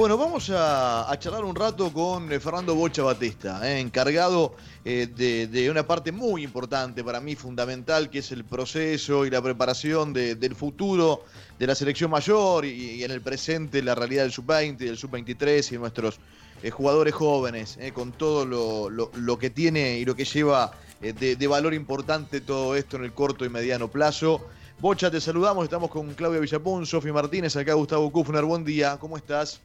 Bueno, vamos a, charlar un rato con eh, Fernando Bocha Batista, eh, encargado eh, de, una parte muy importante para mí, fundamental, que es el proceso y la preparación del futuro de la selección mayor y, en el presente la realidad del sub-20, del sub-23 y nuestros jugadores jóvenes, con todo lo, que tiene y lo que lleva de, valor importante todo esto en el corto y mediano plazo. Bocha, te saludamos, estamos con Claudia Villapón, Sofi Martínez, acá Gustavo Kufner, buen día, ¿cómo estás?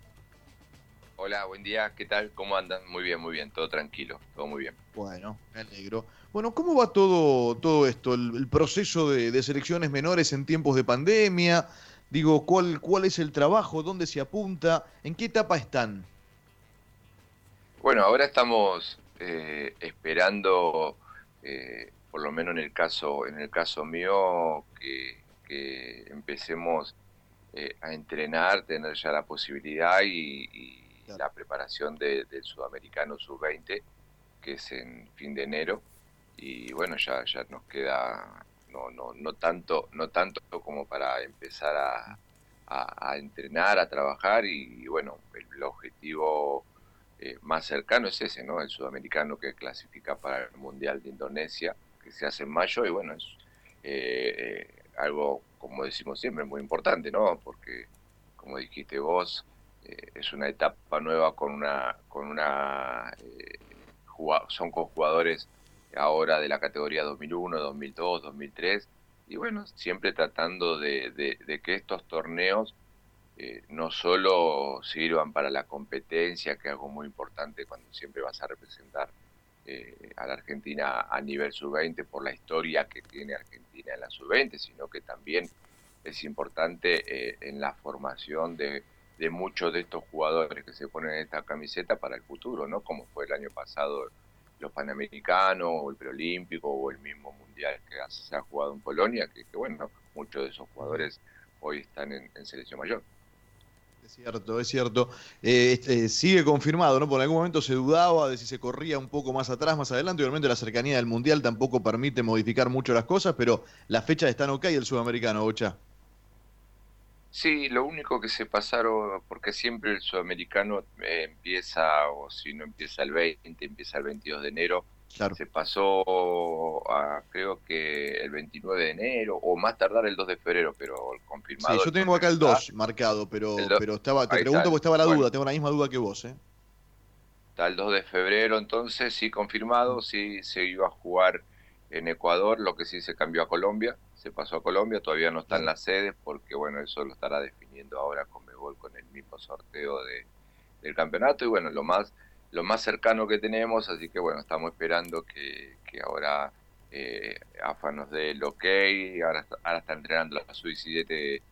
Hola, buen día, ¿qué tal? ¿Cómo andan? Muy bien, muy bien, todo tranquilo, todo muy bien. Bueno, me alegro. Bueno, ¿cómo va todo, todo esto, el, proceso de, selecciones menores en tiempos de pandemia? Digo, ¿cuál, ¿cuál es el trabajo? ¿Dónde se apunta? ¿En qué etapa están? Bueno, ahora estamos eh, esperando, eh, por lo menos en el caso, en el caso mío, que, empecemos eh, a entrenar, tener ya la posibilidad y la preparación del Sudamericano Sub-20, que es en fin de enero. Y bueno, ya, ya nos queda no, no, no, tanto, no tanto como para empezar a, a, entrenar, a trabajar. Y, bueno, el, objetivo eh, más cercano es ese, ¿no? El sudamericano que clasifica para el Mundial de Indonesia, que se hace en mayo. Y bueno, es eh, eh, algo, como decimos siempre, muy importante, ¿no? Porque, como dijiste vos, eh, es una etapa nueva con una con una eh, son con jugadores ahora de la categoría 2001, 2002, 2003 y bueno siempre tratando de, que estos torneos eh, no solo sirvan para la competencia que es algo muy importante cuando siempre vas a representar a la Argentina a nivel sub-20 por la historia que tiene Argentina en la sub-20 sino que también es importante en la formación de de muchos de estos jugadores que se ponen en esta camiseta para el futuro, ¿no? Como fue el año pasado los Panamericanos, o el Preolímpico, o el mismo Mundial que se ha jugado en Polonia, que, bueno, muchos de esos jugadores hoy están en, selección mayor. Es cierto, es cierto. Eh, este, sigue confirmado, ¿no? Por algún momento se dudaba de si se corría un poco más atrás, más adelante. Obviamente la cercanía del Mundial tampoco permite modificar mucho las cosas, pero las fechas están ok el sudamericano, Bocha. Sí, lo único que se pasaron, porque siempre el sudamericano eh, empieza, o si no empieza el 20, empieza el 22 de enero. Se pasó a creo que el 29 de enero, o más tardar el 2 de febrero, pero confirmado. Sí, yo tengo acá el 2 marcado, pero, pero estaba, te pregunto porque estaba la duda, tengo la misma duda que vos. ¿eh? Está el 2 de febrero, entonces sí confirmado, sí se iba a jugar en Ecuador, lo que sí se cambió a Colombia, se pasó a Colombia, todavía no está en las sedes porque bueno, eso lo estará definiendo ahora con Megol con el mismo sorteo de, del campeonato y bueno, lo más lo más cercano que tenemos, así que bueno, estamos esperando que, que ahora eh, AFA nos dé el ok, ahora, ahora está entrenando la Suicide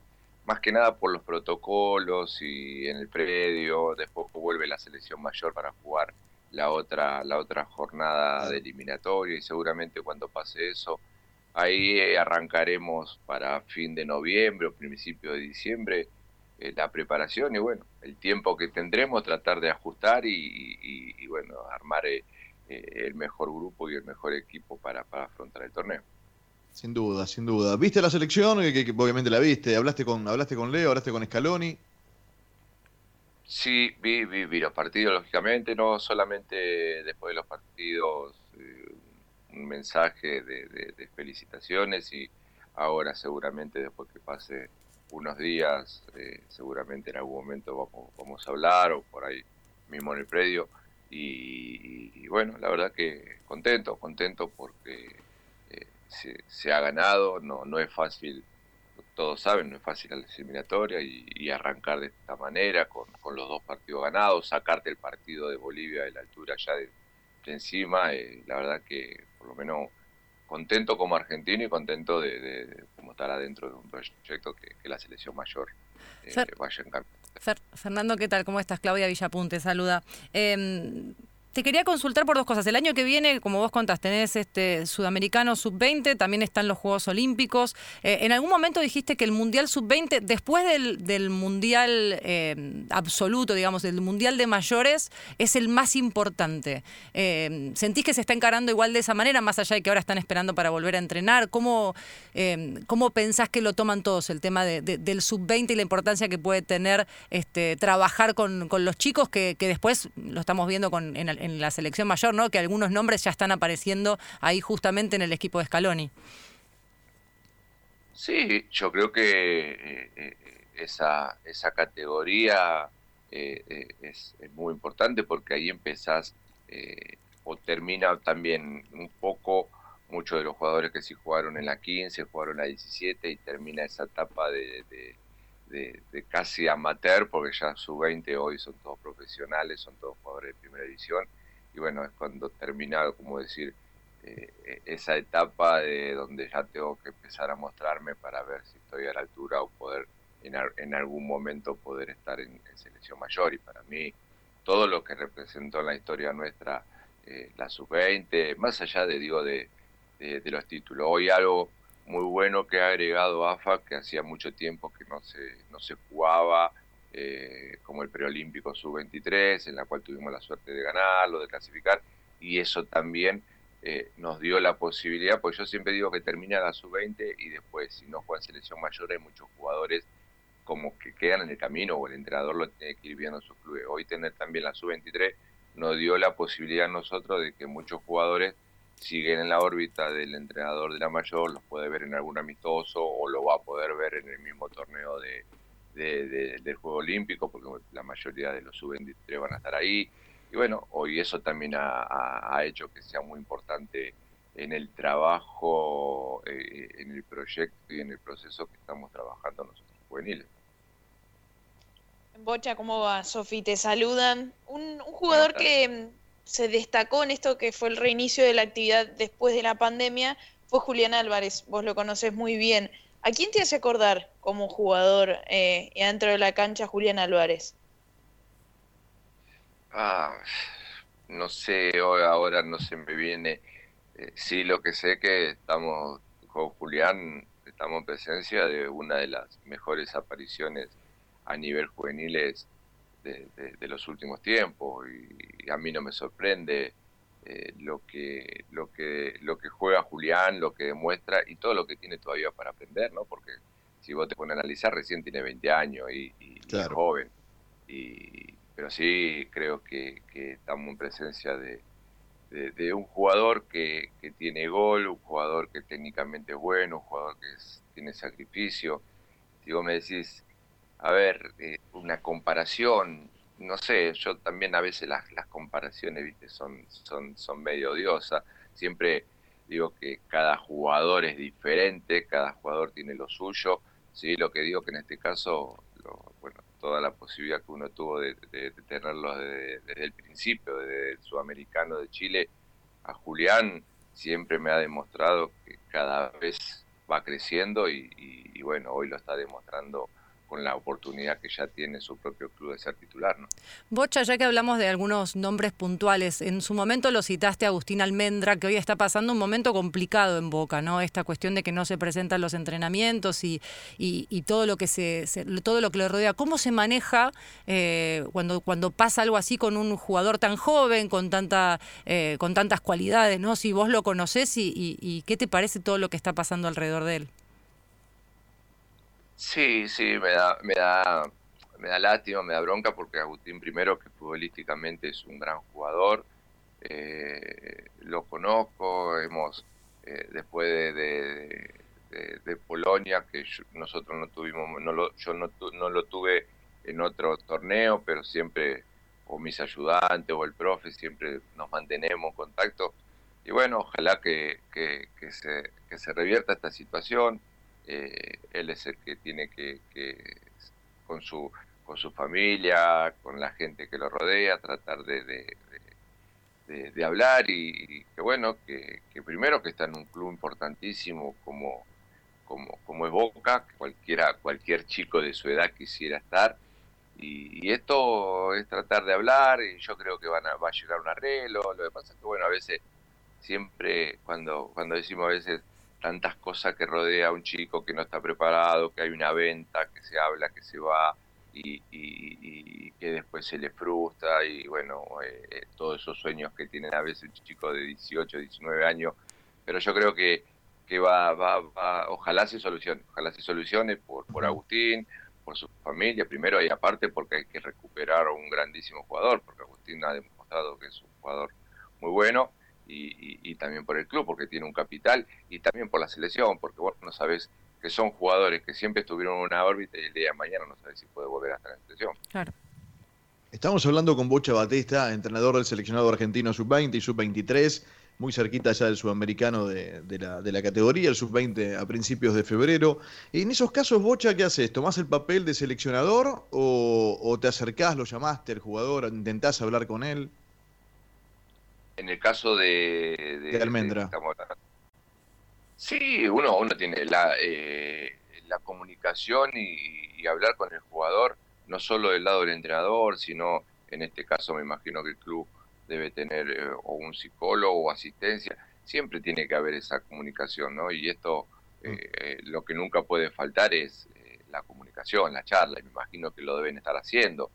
más que nada por los protocolos y en el predio, después vuelve la selección mayor para jugar la otra, la otra jornada de eliminatoria y seguramente cuando pase eso, ahí eh, arrancaremos para fin de noviembre o principio de diciembre eh, la preparación y bueno, el tiempo que tendremos tratar de ajustar y, bueno, armar eh, el mejor grupo y el mejor equipo para, para afrontar el torneo. Sin duda, sin duda. ¿Viste la selección? Que, obviamente la viste. ¿Hablaste con, ¿Hablaste con Leo? ¿Hablaste con Scaloni? Sí, vi, vi, los partidos, lógicamente, no solamente después de los partidos un mensaje de, felicitaciones y ahora seguramente después que pase unos días, eh, seguramente en algún momento vamos, vamos a hablar o por ahí mismo en el predio. Y, bueno, la verdad que contento, contento porque eh, se, ha ganado, no, no es fácil todos saben, no es fácil la eliminatoria y, arrancar de esta manera, con, los dos partidos ganados, sacarte el partido de Bolivia de la altura ya de, encima, eh, la verdad que por lo menos contento como argentino y contento de, de, como estar adentro de un proyecto que, la selección mayor eh, vaya en cambio. Fernando, ¿qué tal? ¿Cómo estás? Claudia Villapunte, saluda. Em, Te quería consultar por dos cosas. El año que viene, como vos contás, tenés este Sudamericano Sub-20, también están los Juegos Olímpicos. Eh, en algún momento dijiste que el Mundial Sub-20, después del, Mundial eh, absoluto, digamos, del Mundial de mayores, es el más importante. Eh, ¿Sentís que se está encarando igual de esa manera, más allá de que ahora están esperando para volver a entrenar? ¿Cómo, cómo pensás que lo toman todos el tema del Sub-20 y la importancia que puede tener este, trabajar con, los chicos que, después lo estamos viendo con, en, en la selección mayor, ¿no? Que algunos nombres ya están apareciendo ahí justamente en el equipo de Scaloni. Sí, yo creo que eh, eh, esa, esa categoría eh, es, muy importante porque ahí empezás o termina también un poco muchos de los jugadores que sí jugaron en la 15, jugaron en la 17 y termina esa etapa de, casi amateur, porque ya su 20 hoy son todos profesionales, son todos jugadores de primera división, y bueno, es cuando termina, como decir, eh, esa etapa de donde ya tengo que empezar a mostrarme para ver si estoy a la altura o poder en, algún momento poder estar en, selección mayor. Y para mí, todo lo que representó en la historia nuestra eh, la sub-20, más allá de, digo, de, de, los títulos. Hoy algo muy bueno que ha agregado AFA, que hacía mucho tiempo que no se, no se jugaba, eh, como el preolímpico sub-23, en la cual tuvimos la suerte de ganarlo, de clasificar, y eso también eh, nos dio la posibilidad, pues yo siempre digo que termina la sub-20 y después, si no juega en selección mayor, hay muchos jugadores como que quedan en el camino o el entrenador lo tiene que ir viendo en su club. Hoy tener también la sub-23 nos dio la posibilidad a nosotros de que muchos jugadores siguen en la órbita del entrenador de la mayor, los puede ver en algún amistoso o lo va a poder ver en el mismo torneo de, de, del Juego Olímpico, porque la mayoría de los sub-23 van a estar ahí. Y bueno, hoy eso también ha, hecho que sea muy importante en el trabajo, eh, en el proyecto y en el proceso que estamos trabajando nosotros juveniles. Bocha, ¿cómo va? Sofi, te saludan. Un, jugador que se destacó en esto que fue el reinicio de la actividad después de la pandemia fue Julián Álvarez. Vos lo conoces muy bien. ¿A quién te hace acordar como jugador eh, dentro de la cancha Julián Álvarez? Ah, no sé, ahora no se me viene. Eh, sí, lo que sé que estamos con Julián, estamos en presencia de una de las mejores apariciones a nivel juveniles de, los últimos tiempos y, a mí no me sorprende eh, lo que lo que lo que juega Julián, lo que demuestra y todo lo que tiene todavía para aprender, ¿no? Porque si vos te pones a analizar, recién tiene 20 años y, es joven. Y, pero sí creo que, estamos en presencia de, de, un jugador que, que, tiene gol, un jugador que técnicamente es bueno, un jugador que tiene sacrificio. Si vos me decís, a ver, eh, una comparación, no sé, yo también a veces las, comparaciones, viste, son, son, son medio odiosas. Siempre digo que cada jugador es diferente, cada jugador tiene lo suyo. Sí, lo que digo que en este caso, bueno, toda la posibilidad que uno tuvo de, de, tenerlos desde, el principio, desde el sudamericano de Chile a Julián, siempre me ha demostrado que cada vez va creciendo y, y bueno, hoy lo está demostrando con la oportunidad que ya tiene su propio club de ser titular. ¿no? Bocha, ya que hablamos de algunos nombres puntuales, en su momento lo citaste a Agustín Almendra, que hoy está pasando un momento complicado en Boca, ¿no? Esta cuestión de que no se presentan los entrenamientos y, todo lo que se, todo lo que le rodea. ¿Cómo se maneja eh, cuando, cuando pasa algo así con un jugador tan joven, con tanta, eh, con tantas cualidades, ¿no? Si vos lo conocés y qué te parece todo lo que está pasando alrededor de él. Sí, sí, me da, me da, me da lástima, me da bronca porque Agustín primero que futbolísticamente es un gran jugador, eh, lo conozco, hemos eh, después de, de, Polonia que nosotros no tuvimos, no lo, yo no, no lo tuve en otro torneo, pero siempre o mis ayudantes o el profe siempre nos mantenemos en contacto. Y bueno, ojalá que, que se, que se revierta esta situación eh, él es el que tiene que, con su con su familia, con la gente que lo rodea, tratar de, de, hablar y, que bueno, que, primero que está en un club importantísimo como, como, como es Boca, cualquiera, cualquier chico de su edad quisiera estar, Y, esto es tratar de hablar y yo creo que van a, va a llegar un arreglo. Lo que pasa es que, bueno, a veces, siempre cuando, cuando decimos a veces tantas cosas que rodea a un chico que no está preparado, que hay una venta, que se habla, que se va y, que después se le frustra y bueno, eh, todos esos sueños que tienen a veces un chico de 18, 19 años. Pero yo creo que, que va, va, va, ojalá se solucione, ojalá se solucione por, por Agustín, por su familia primero y aparte porque hay que recuperar a un grandísimo jugador, porque Agustín ha demostrado que es un jugador muy bueno y, también por el club, porque tiene un capital y también por la selección, porque vos no sabes que son jugadores que siempre estuvieron en una órbita y el día de mañana no sabes si puede volver a estar en la selección. Claro. Estamos hablando con Bocha Batista, entrenador del seleccionado argentino sub-20 y sub-23 muy cerquita ya del sudamericano de, la, de la categoría, el sub-20 a principios de febrero. En esos casos, Bocha, ¿qué haces? ¿Tomás el papel de seleccionador o, te acercás, lo llamaste al jugador, intentás hablar con él? En el caso de... De, Almendra. sí, uno, uno tiene la, eh, la comunicación y, y hablar con el jugador, no solo del lado del entrenador, sino en este caso me imagino que el club debe tener eh, o un psicólogo o asistencia, siempre tiene que haber esa comunicación, ¿no? Y esto, mm. eh, eh, lo que nunca puede faltar es la comunicación, la charla, y me imagino que lo deben estar haciendo.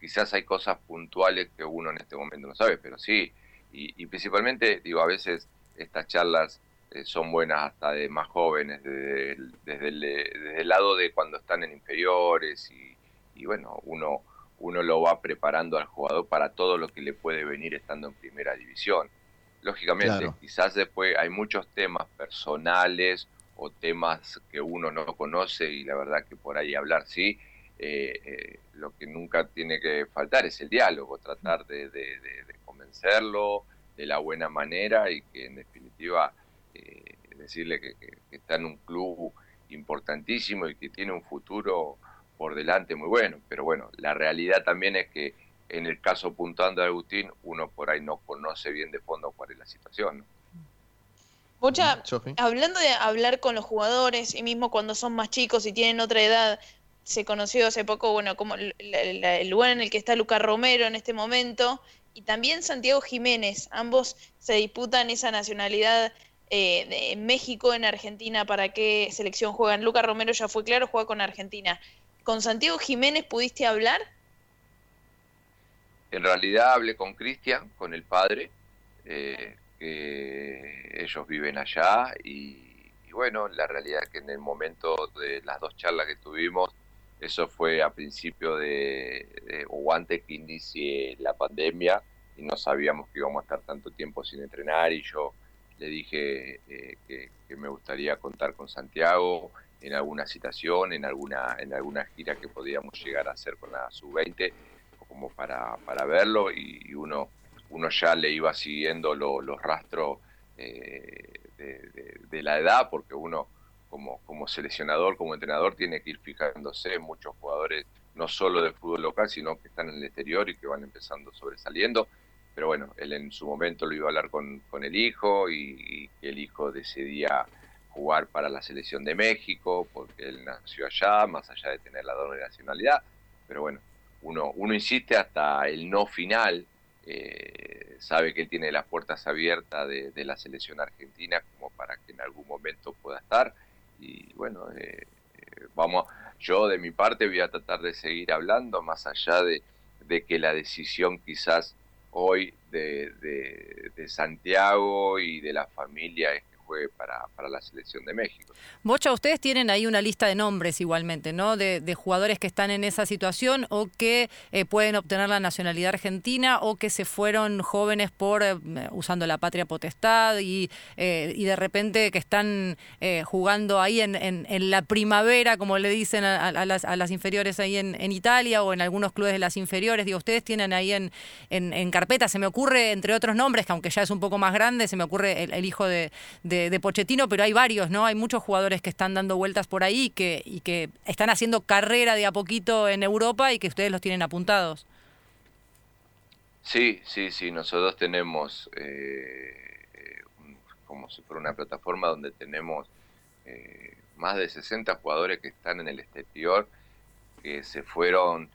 Quizás hay cosas puntuales que uno en este momento no sabe, pero sí, y, principalmente, digo, a veces estas charlas son buenas hasta de más jóvenes, desde el, desde, el, lado de cuando están en inferiores y, y bueno, uno uno lo va preparando al jugador para todo lo que le puede venir estando en primera división. Lógicamente, quizás después hay muchos temas personales o temas que uno no conoce y la verdad que por ahí hablar sí, eh, eh, lo que nunca tiene que faltar es el diálogo, tratar de, convencerlo de la buena manera y que en definitiva eh, decirle que está en un club importantísimo y que tiene un futuro por delante muy bueno, pero bueno, la realidad también es que en el caso puntuando de Agustín, uno por ahí no conoce bien de fondo cuál es la situación. Mucha, hablando de hablar con los jugadores y mismo cuando son más chicos y tienen otra edad, se conoció hace poco, bueno, como el, lugar en el que está Lucas Romero en este momento y también Santiago Jiménez, ambos se disputan esa nacionalidad eh, de México en Argentina, para qué selección juegan. Lucas Romero ya fue claro, juega con Argentina. ¿Con Santiago Jiménez pudiste hablar? En realidad hablé con Cristian, con el padre, eh, que ellos viven allá y, bueno, la realidad es que en el momento de las dos charlas que tuvimos, eso fue a principio de, o antes que inicie la pandemia y no sabíamos que íbamos a estar tanto tiempo sin entrenar y yo le dije eh, que, me gustaría contar con Santiago en alguna citación, en alguna, en alguna gira que podíamos llegar a hacer con la sub-20, como para, para verlo, y, uno, uno ya le iba siguiendo los rastros eh, de, la edad, porque uno como, como seleccionador, como entrenador, tiene que ir fijándose en muchos jugadores, no solo del fútbol local, sino que están en el exterior y que van empezando sobresaliendo. Pero bueno, él en su momento lo iba a hablar con, con el hijo y, y el hijo decidía jugar para la selección de México, porque él nació allá, más allá de tener la doble nacionalidad. Pero bueno, uno, uno insiste hasta el no final, eh, sabe que él tiene las puertas abiertas de, la selección argentina como para que en algún momento pueda estar. Y bueno, eh, eh, vamos, yo de mi parte voy a tratar de seguir hablando, más allá de, que la decisión quizás hoy de, de Santiago y de la familia es para, para la selección de México. Bocha, ustedes tienen ahí una lista de nombres igualmente, ¿no? De, jugadores que están en esa situación o que eh, pueden obtener la nacionalidad argentina o que se fueron jóvenes por eh, usando la patria potestad y, eh, y de repente que están jugando ahí en, en, la primavera, como le dicen a, las, a las, inferiores ahí en, en, Italia o en algunos clubes de las inferiores. Digo, ustedes tienen ahí en, en, carpeta, se me ocurre, entre otros nombres, que aunque ya es un poco más grande, se me ocurre el, hijo de, Pochettino, pero hay varios, ¿no? Hay muchos jugadores que están dando vueltas por ahí que, y que están haciendo carrera de a poquito en Europa y que ustedes los tienen apuntados. Sí, sí, sí, nosotros tenemos eh, como si fuera una plataforma donde tenemos eh, más de 60 jugadores que están en el exterior, que se fueron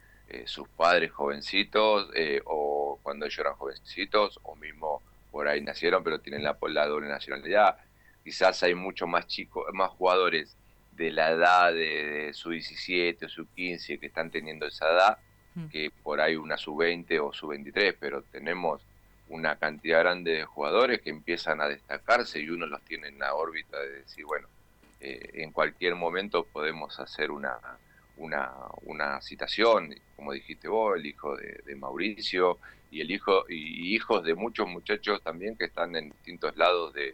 sus padres jovencitos o cuando ellos eran jovencitos o mismo por ahí nacieron pero tienen la, la doble nacionalidad. Quizás hay muchos más chicos, más jugadores de la edad de, su 17 o su 15 que están teniendo esa edad mm. que por ahí una sub-20 o sub-23, pero tenemos una cantidad grande de jugadores que empiezan a destacarse y uno los tiene en la órbita de decir, bueno, eh, en cualquier momento podemos hacer una, una, una, citación, como dijiste vos, el hijo de, Mauricio y el hijo y hijos de muchos muchachos también que están en distintos lados de,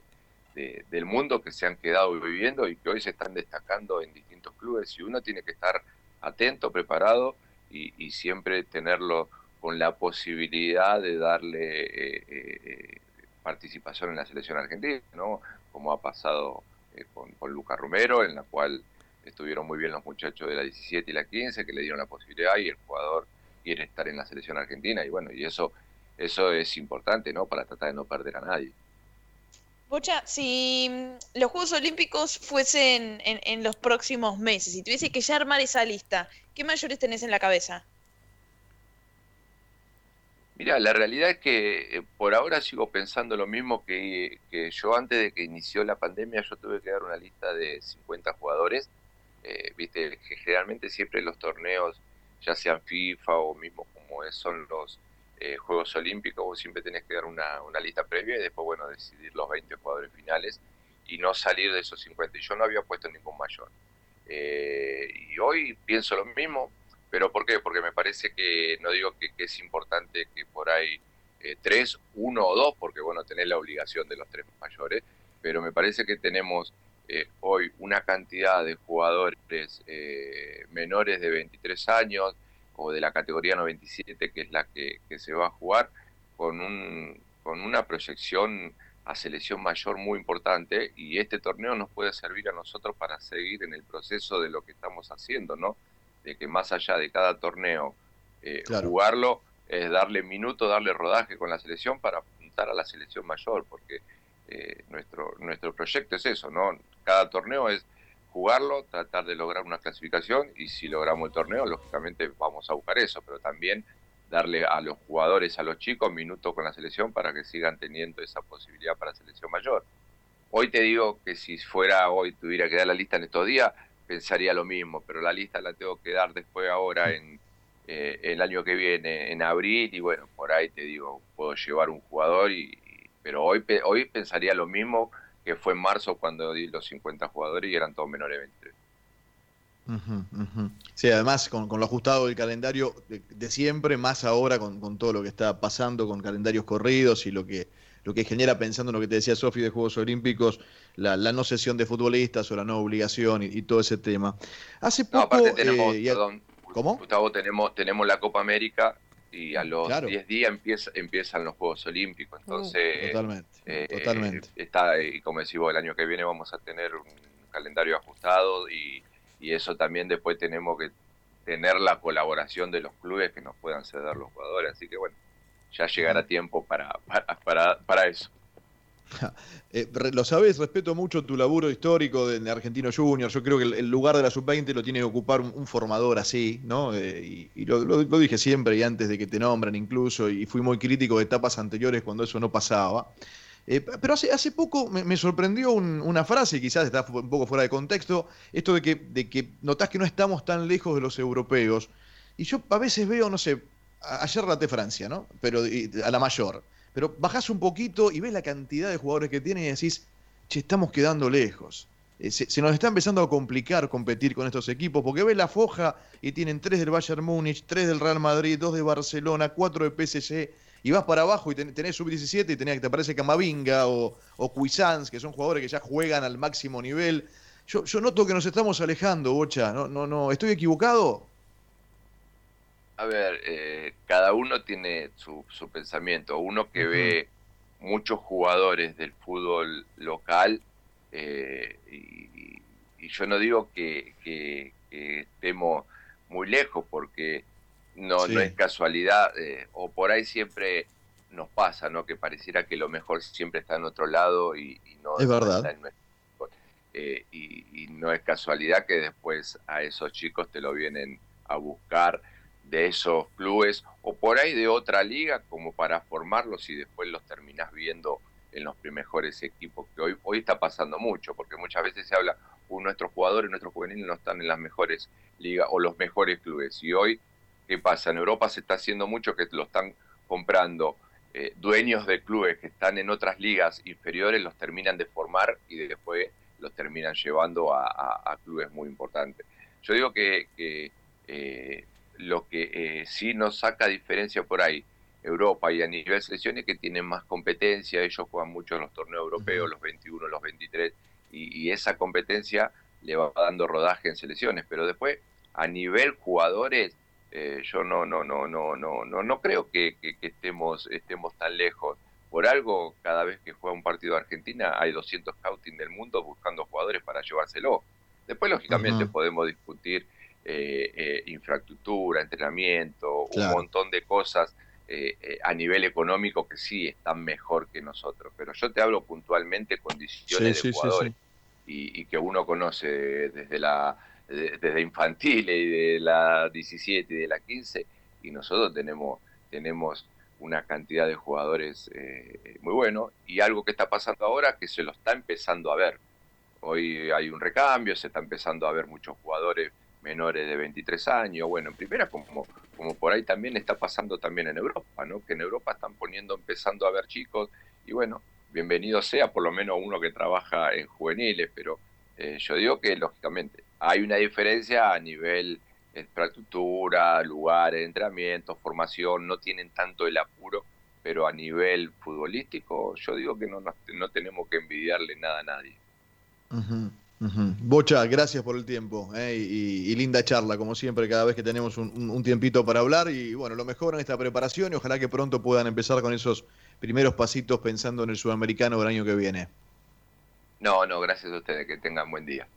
del mundo que se han quedado viviendo y que hoy se están destacando en distintos clubes y uno tiene que estar atento, preparado y, siempre tenerlo con la posibilidad de darle eh, eh, participación en la selección argentina, ¿no? Como ha pasado eh, con, con Lucas Romero, en la cual estuvieron muy bien los muchachos de la 17 y la 15 que le dieron la posibilidad y el jugador quiere estar en la selección argentina y bueno, y eso eso es importante, ¿no? Para tratar de no perder a nadie. Bocha, si mm, los Juegos Olímpicos fuesen en, los próximos meses, y tuviese que ya armar esa lista, ¿qué mayores tenés en la cabeza? Mira, la realidad es que eh, por ahora sigo pensando lo mismo que, yo antes de que inició la pandemia, yo tuve que dar una lista de 50 jugadores. Eh, viste, que generalmente siempre los torneos, ya sean FIFA o mismo como son los eh, Juegos Olímpicos, siempre tenés que dar una, lista previa y después, bueno, decidir los 20 jugadores finales y no salir de esos 50. Y yo no había puesto ningún mayor. Eh, y hoy pienso lo mismo, pero ¿por qué? Porque me parece que, no digo que, es importante que por ahí eh, tres, uno o dos, porque bueno, tenés la obligación de los tres mayores, pero me parece que tenemos hoy una cantidad de jugadores menores de 23 años, o de la categoría 97, que es la que, se va a jugar, con, un, con una proyección a selección mayor muy importante y este torneo nos puede servir a nosotros para seguir en el proceso de lo que estamos haciendo, ¿no? De que más allá de cada torneo eh, jugarlo es darle minuto, darle rodaje con la selección para apuntar a la selección mayor, porque eh, nuestro, nuestro proyecto es eso, ¿no? Cada torneo es jugarlo, tratar de lograr una clasificación y si logramos el torneo, lógicamente vamos a buscar eso, pero también darle a los jugadores, a los chicos, minutos con la selección para que sigan teniendo esa posibilidad para selección mayor. Hoy te digo que si fuera hoy, tuviera que dar la lista en estos días, pensaría lo mismo, pero la lista la tengo que dar después ahora en eh, el año que viene, en abril, y bueno, por ahí te digo, puedo llevar un jugador, y, pero hoy, hoy pensaría lo mismo que fue en marzo cuando di los 50 jugadores y eran todos menores de 23. Sí, además con, lo ajustado del calendario de, siempre, más ahora con, todo lo que está pasando con calendarios corridos y lo que, lo que genera pensando en lo que te decía Sofi de Juegos Olímpicos, la, no sesión de futbolistas o la no obligación y, todo ese tema. Hace poco... Eh, ¿Cómo? Gustavo, tenemos, tenemos la Copa América y a los 10 días empieza, empiezan los Juegos Olímpicos. Uh, entonces, totalmente, eh, totalmente. Está, y como decimos, el año que viene vamos a tener un calendario ajustado y, eso también después tenemos que tener la colaboración de los clubes que nos puedan ceder los jugadores. Así que bueno, ya llegará tiempo para, para, para eso. Eh, lo sabes, respeto mucho tu laburo histórico de, Argentino Junior. Yo creo que el, lugar de la sub-20 lo tiene que ocupar un, formador así, ¿no? Eh, y, lo, dije siempre y antes de que te nombren incluso, y fui muy crítico de etapas anteriores cuando eso no pasaba. Eh, pero hace, hace poco me, sorprendió una frase, quizás está un poco fuera de contexto, esto de que, de que notás que no estamos tan lejos de los europeos. Y yo a veces veo, no sé, ayer raté Francia, ¿no? Pero a la mayor. Pero bajás un poquito y ves la cantidad de jugadores que tienen y decís, che, estamos quedando lejos. Eh, se, nos está empezando a complicar competir con estos equipos, porque ves la foja y tienen tres del Bayern Múnich, tres del Real Madrid, dos de Barcelona, cuatro de PSG, y vas para abajo y tenés sub-17 y tenés, te parece Camavinga o, o que son jugadores que ya juegan al máximo nivel. Yo, yo noto que nos estamos alejando, Bocha. No, no, no. ¿Estoy equivocado? A ver, eh, cada uno tiene su, pensamiento. Uno que ve muchos jugadores del fútbol local, eh, y, yo no digo que, estemos muy lejos, porque no, no es casualidad, eh, o por ahí siempre nos pasa, ¿no? Que pareciera que lo mejor siempre está en otro lado y, no es verdad. Está en nuestro, y no es casualidad que después a esos chicos te lo vienen a buscar de esos clubes o por ahí de otra liga como para formarlos y después los terminás viendo en los mejores equipos, que hoy, hoy está pasando mucho, porque muchas veces se habla, uh, nuestros jugadores, nuestros juveniles no están en las mejores ligas o los mejores clubes. Y hoy, ¿qué pasa? En Europa se está haciendo mucho que lo están comprando eh, dueños de clubes que están en otras ligas inferiores, los terminan de formar y después los terminan llevando a, clubes muy importantes. Yo digo que, eh, lo que eh, sí nos saca diferencia por ahí Europa y a nivel selecciones que tienen más competencia, ellos juegan mucho en los torneos europeos, los 21, los 23, y, esa competencia le va dando rodaje en selecciones, pero después a nivel jugadores eh, yo no no no no no no no creo que, estemos estemos tan lejos. Por algo cada vez que juega un partido de Argentina hay 200 scouting del mundo buscando jugadores para llevárselo. Después lógicamente podemos discutir eh, eh, infraestructura entrenamiento un montón de cosas eh, eh, a nivel económico que sí están mejor que nosotros. Pero yo te hablo puntualmente condiciones de jugadores y, que uno conoce desde la desde infantil y de la 17 y de la 15 y nosotros tenemos tenemos una cantidad de jugadores eh, muy buenos y algo que está pasando ahora que se lo está empezando a ver. Hoy hay un recambio, se está empezando a ver muchos jugadores menores de 23 años, bueno, en primera como, como por ahí también está pasando también en Europa, ¿no? Que en Europa están poniendo, empezando a ver chicos, y bueno, bienvenido sea por lo menos uno que trabaja en juveniles, pero eh, yo digo que lógicamente hay una diferencia a nivel infraestructura, lugares, entrenamiento, formación, no tienen tanto el apuro, pero a nivel futbolístico yo digo que no, no, tenemos que envidiarle nada a nadie. Bocha, gracias por el tiempo eh, y, linda charla, como siempre, cada vez que tenemos un, tiempito para hablar. Y bueno, lo mejor en esta preparación y ojalá que pronto puedan empezar con esos primeros pasitos pensando en el sudamericano del año que viene. No, no, gracias a ustedes, que tengan buen día.